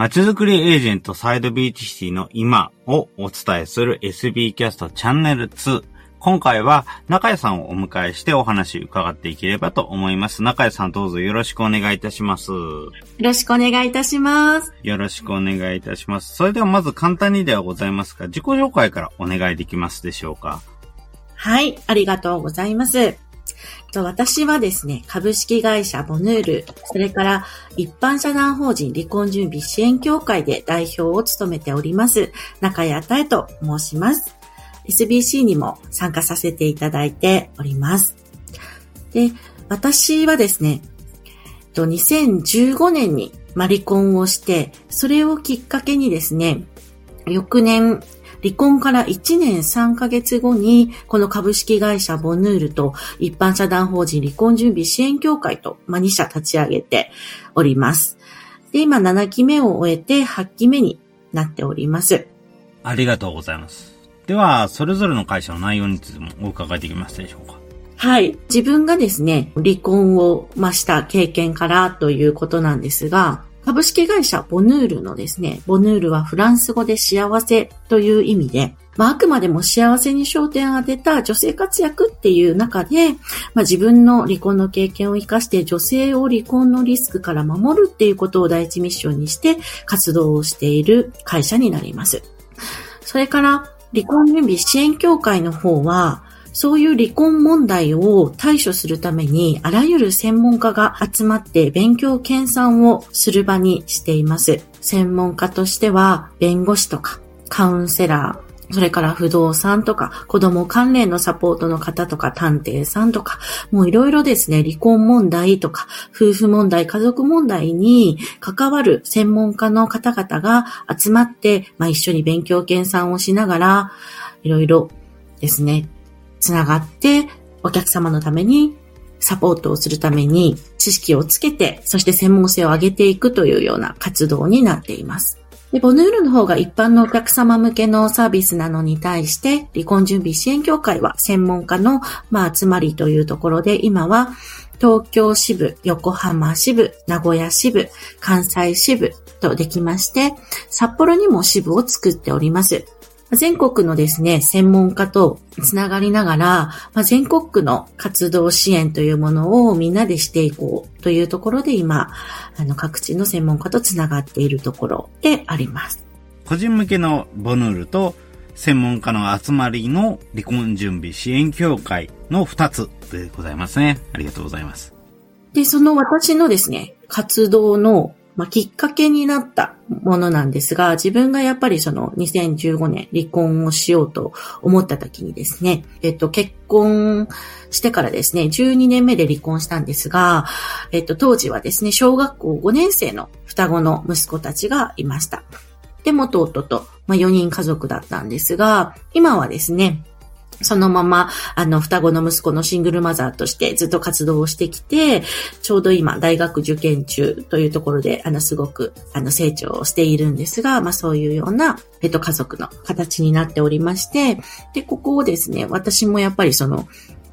まちづくりエージェントサイドビーチシティの今をお伝えする SB キャストチャンネル2。今回は中谷さんをお迎えしてお話伺っていければと思います。中谷さんどうぞよろしくお願いいたします。よろしくお願いいたします。よろしくお願いいたします。それではまず簡単にではございますが、自己紹介からお願いできますでしょうか？はい、ありがとうございます。私はですね、株式会社ボヌール、それから一般社団法人離婚準備支援協会で代表を務めております、中谷太と申します。SBC にも参加させていただいております。で、私はですね、2015年に離婚をして、それをきっかけにですね、翌年、離婚から1年3ヶ月後に、この株式会社ボヌールと一般社団法人離婚準備支援協会と、まあ、2社立ち上げております。で、今7期目を終えて8期目になっております。ありがとうございます。では、それぞれの会社の内容についてもお伺いできますでしょうか？はい。自分がですね、離婚を、ました経験からということなんですが、株式会社ボヌールのですね、ボヌールはフランス語で幸せという意味で、まあ、あくまでも幸せに焦点を当てた女性活躍っていう中で、まあ、自分の離婚の経験を活かして女性を離婚のリスクから守るっていうことを第一ミッションにして活動をしている会社になります。それから離婚準備支援協会の方は、そういう離婚問題を対処するために、あらゆる専門家が集まって勉強研鑽をする場にしています。専門家としては、弁護士とか、カウンセラー、それから不動産とか、子供関連のサポートの方とか、探偵さんとか、もういろいろですね、離婚問題とか、夫婦問題、家族問題に関わる専門家の方々が集まって、まあ一緒に勉強研鑽をしながら、いろいろですね、つながって、お客様のためにサポートをするために知識をつけて、そして専門性を上げていくというような活動になっています。で、ボヌールの方が一般のお客様向けのサービスなのに対して、離婚準備支援協会は専門家の、まあ、集まりというところで、今は東京支部、横浜支部、名古屋支部、関西支部とできまして、札幌にも支部を作っております。全国のですね、専門家とつながりながら、まあ、全国区の活動支援というものをみんなでしていこうというところで今、あの各地の専門家とつながっているところであります。個人向けのボヌールと専門家の集まりの離婚準備支援協会の2つでございますね。ありがとうございます。で、その私のですね、活動のまあ、きっかけになったものなんですが、自分がやっぱりその2015年離婚をしようと思った時にですね、えっと、結婚してからですね、12年目で離婚したんですが、えっと、当時はですね、小学校5年生の双子の息子たちがいました。で、元夫と、まあ、4人家族だったんですが、今はですね、そのまま、あの、双子の息子のシングルマザーとしてずっと活動をしてきて、ちょうど今、大学受験中というところで、あの、すごく、あの、成長をしているんですが、まあ、そういうような、えっと、家族の形になっておりまして、で、ここをですね、私もやっぱりその、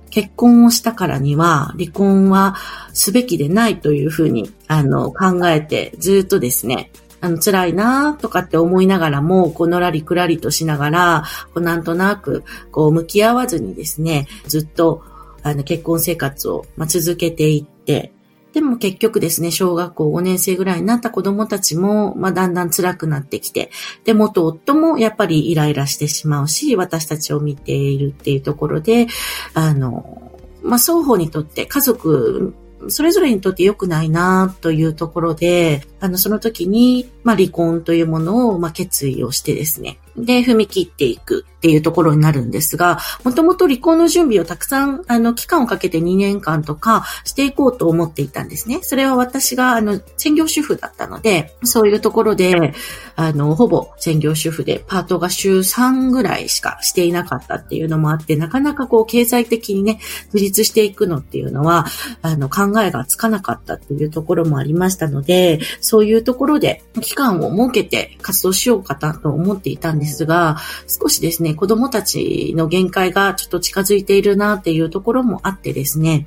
結婚をしたからには、離婚はすべきでないというふうに、あの、考えて、ずっとですね、あの、辛いなとかって思いながらも、こう、のらりくらりとしながら、こう、なんとなく、こう、向き合わずにですね、ずっと、あの、結婚生活を、まあ、続けていって、でも結局ですね、小学校5年生ぐらいになった子供たちも、まあ、だんだん辛くなってきて、で、元夫もやっぱりイライラしてしまうし、私たちを見ているっていうところで、あの、まあ、双方にとって家族それぞれにとって良くないなというところで、あの、その時に、まあ、離婚というものを、まあ、決意をしてですね。で、踏み切っていくっていうところになるんですが、もともと離婚の準備をたくさん、あの、期間をかけて2年間とかしていこうと思っていたんですね。それは私が、あの、専業主婦だったので、そういうところで、あの、ほぼ専業主婦で、パートが週3ぐらいしかしていなかったっていうのもあって、なかなかこう、経済的にね、自立していくのっていうのは、あの、考えがつかなかったっていうところもありましたので、そういうところで、期間を設けて活動しようかなと思っていたんですですが、少しですね、子供たちの限界がちょっと近づいているなっていうところもあってですね、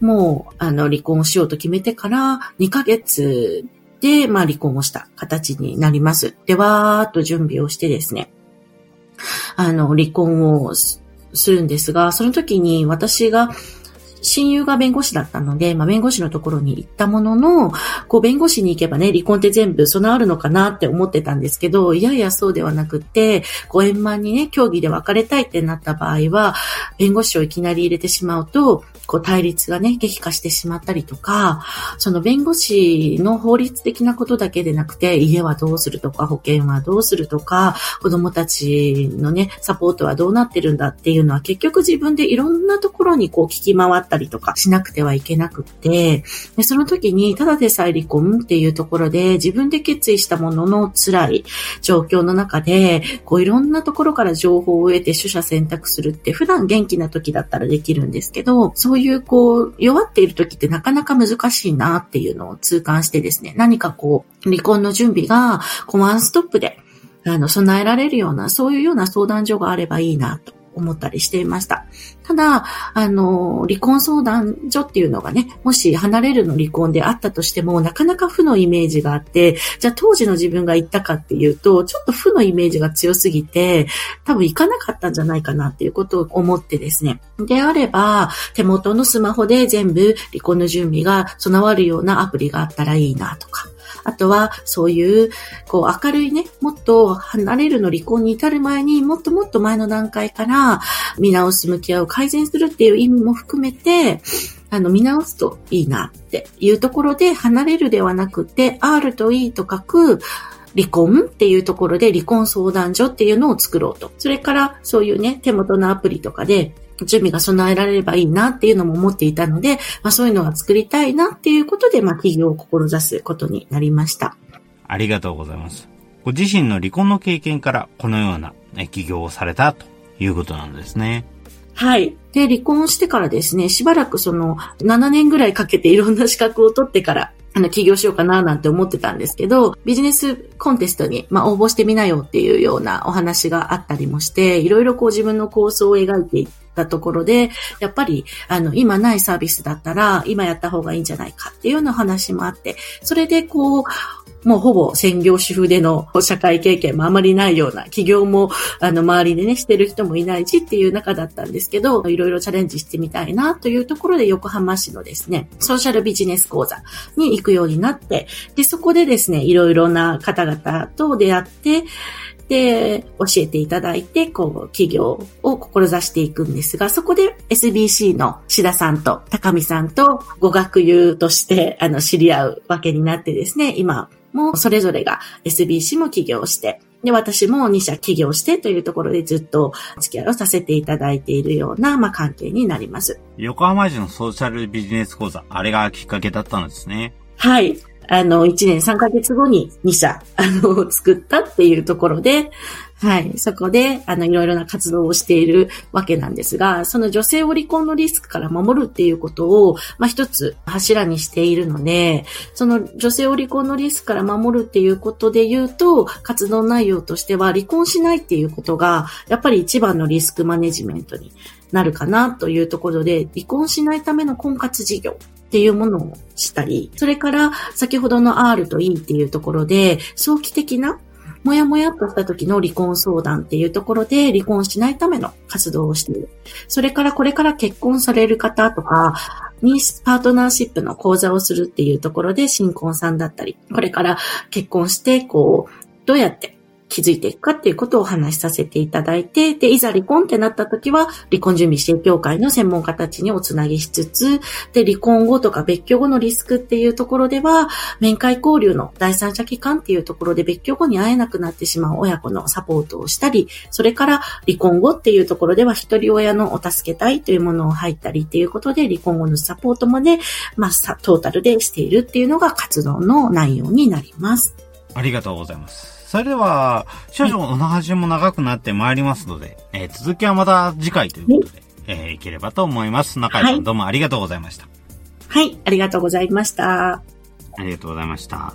もう、あの、離婚をしようと決めてから2ヶ月で、まあ離婚をした形になります。で、わーっと準備をしてですね、あの、離婚をするんですが、その時に私が親友が弁護士だったので、まあ、弁護士のところに行ったものの、こう、弁護士に行けばね、離婚って全部備わるのかなって思ってたんですけど、いやいやそうではなくて、ご円満にね、協議で別れたいってなった場合は、弁護士をいきなり入れてしまうと、こう、対立がね、激化してしまったりとか、その弁護士の法律的なことだけでなくて、家はどうするとか、保険はどうするとか、子供たちのね、サポートはどうなってるんだっていうのは結局自分でいろんなところにこう聞き回ってったりとかしなくてはいけなくって、でその時にただでさえ離婚っていうところで自分で決意したものの辛い状況の中で、こういろんなところから情報を得て取捨選択するって普段元気な時だったらできるんですけど、そういうこう弱っている時ってなかなか難しいなっていうのを痛感してですね、何かこう離婚の準備がこうワンストップであの、備えられるような、そういうような相談所があればいいなと。思ったりしていました。ただ、あの、離婚相談所っていうのがね、もし離れるの離婚であったとしても、なかなか負のイメージがあって、じゃあ当時の自分が行ったかっていうと、ちょっと負のイメージが強すぎて、多分行かなかったんじゃないかなっていうことを思ってですね。であれば、手元のスマホで全部離婚の準備が備わるようなアプリがあったらいいなとか。あとは、そういう、こう、明るいね、もっと離れるの離婚に至る前にもっともっと前の段階から見直す、向き合う、改善するっていう意味も含めて、あの、見直すといいなっていうところで、離れるではなくて、R と E と書く、離婚っていうところで離婚相談所っていうのを作ろうと。それからそういうね、手元のアプリとかで準備が備えられればいいなっていうのも思っていたので、まあそういうのが作りたいなっていうことで、まあ企業を志すことになりました。ありがとうございます。ご自身の離婚の経験からこのような起業をされたということなんですね。はい。で、離婚してからですね、しばらくその7年ぐらいかけていろんな資格を取ってから、あの、起業しようかななんて思ってたんですけど、ビジネスコンテストに、まあ、応募してみなよっていうようなお話があったりもして、いろいろこう自分の構想を描いていったところで、やっぱり、あの、今ないサービスだったら、今やった方がいいんじゃないかっていうような話もあって、それでこう、もうほぼ専業主婦での社会経験もあまりないような、企業も、あの、周りでね、してる人もいないしっていう中だったんですけど、いろいろチャレンジしてみたいなというところで横浜市のですね、ソーシャルビジネス講座に行くようになって、で、そこでですね、いろいろな方々と出会って、で、教えていただいて、こう、企業を志していくんですが、そこで SBC の志田さんと高見さんとご学友として、あの、知り合うわけになってですね、今もそれぞれが SBC も起業して、で、私も2社起業してというところでずっと付き合いをさせていただいているような、まあ、関係になります。横浜市のソーシャルビジネス講座、あれがきっかけだったんですね。はい。あの、1年3ヶ月後に2社、あの、作ったっていうところで、はい。そこで、あの、いろいろな活動をしているわけなんですが、その女性を離婚のリスクから守るっていうことを、まあ、一つ柱にしているので、その女性を離婚のリスクから守るっていうことで言うと、活動内容としては離婚しないっていうことが、やっぱり一番のリスクマネジメントになるかなというところで、離婚しないための婚活事業っていうものをしたり、それから先ほどの R と E っていうところで、早期的なもやもやっとした時の離婚相談っていうところで離婚しないための活動をしている。それからこれから結婚される方とか、にパートナーシップの講座をするっていうところで新婚さんだったり、これから結婚して、こう、どうやって気づいていくかっていうことをお話しさせていただいて、で、いざ離婚ってなった時は、離婚準備支援協会の専門家たちにおつなぎしつつ、で、離婚後とか別居後のリスクっていうところでは、面会交流の第三者機関っていうところで別居後に会えなくなってしまう親子のサポートをしたり、それから離婚後っていうところでは、一人親のお助け隊というものを入ったりっていうことで、離婚後のサポートまで、まあ、トータルでしているっていうのが活動の内容になります。ありがとうございます。それでは、少々お話も長くなってまいりますので、えー、続きはまた次回ということで、えー、いければと思います。中井さん、どうもありがとうございました。はい、ありがとうございました。ありがとうございました。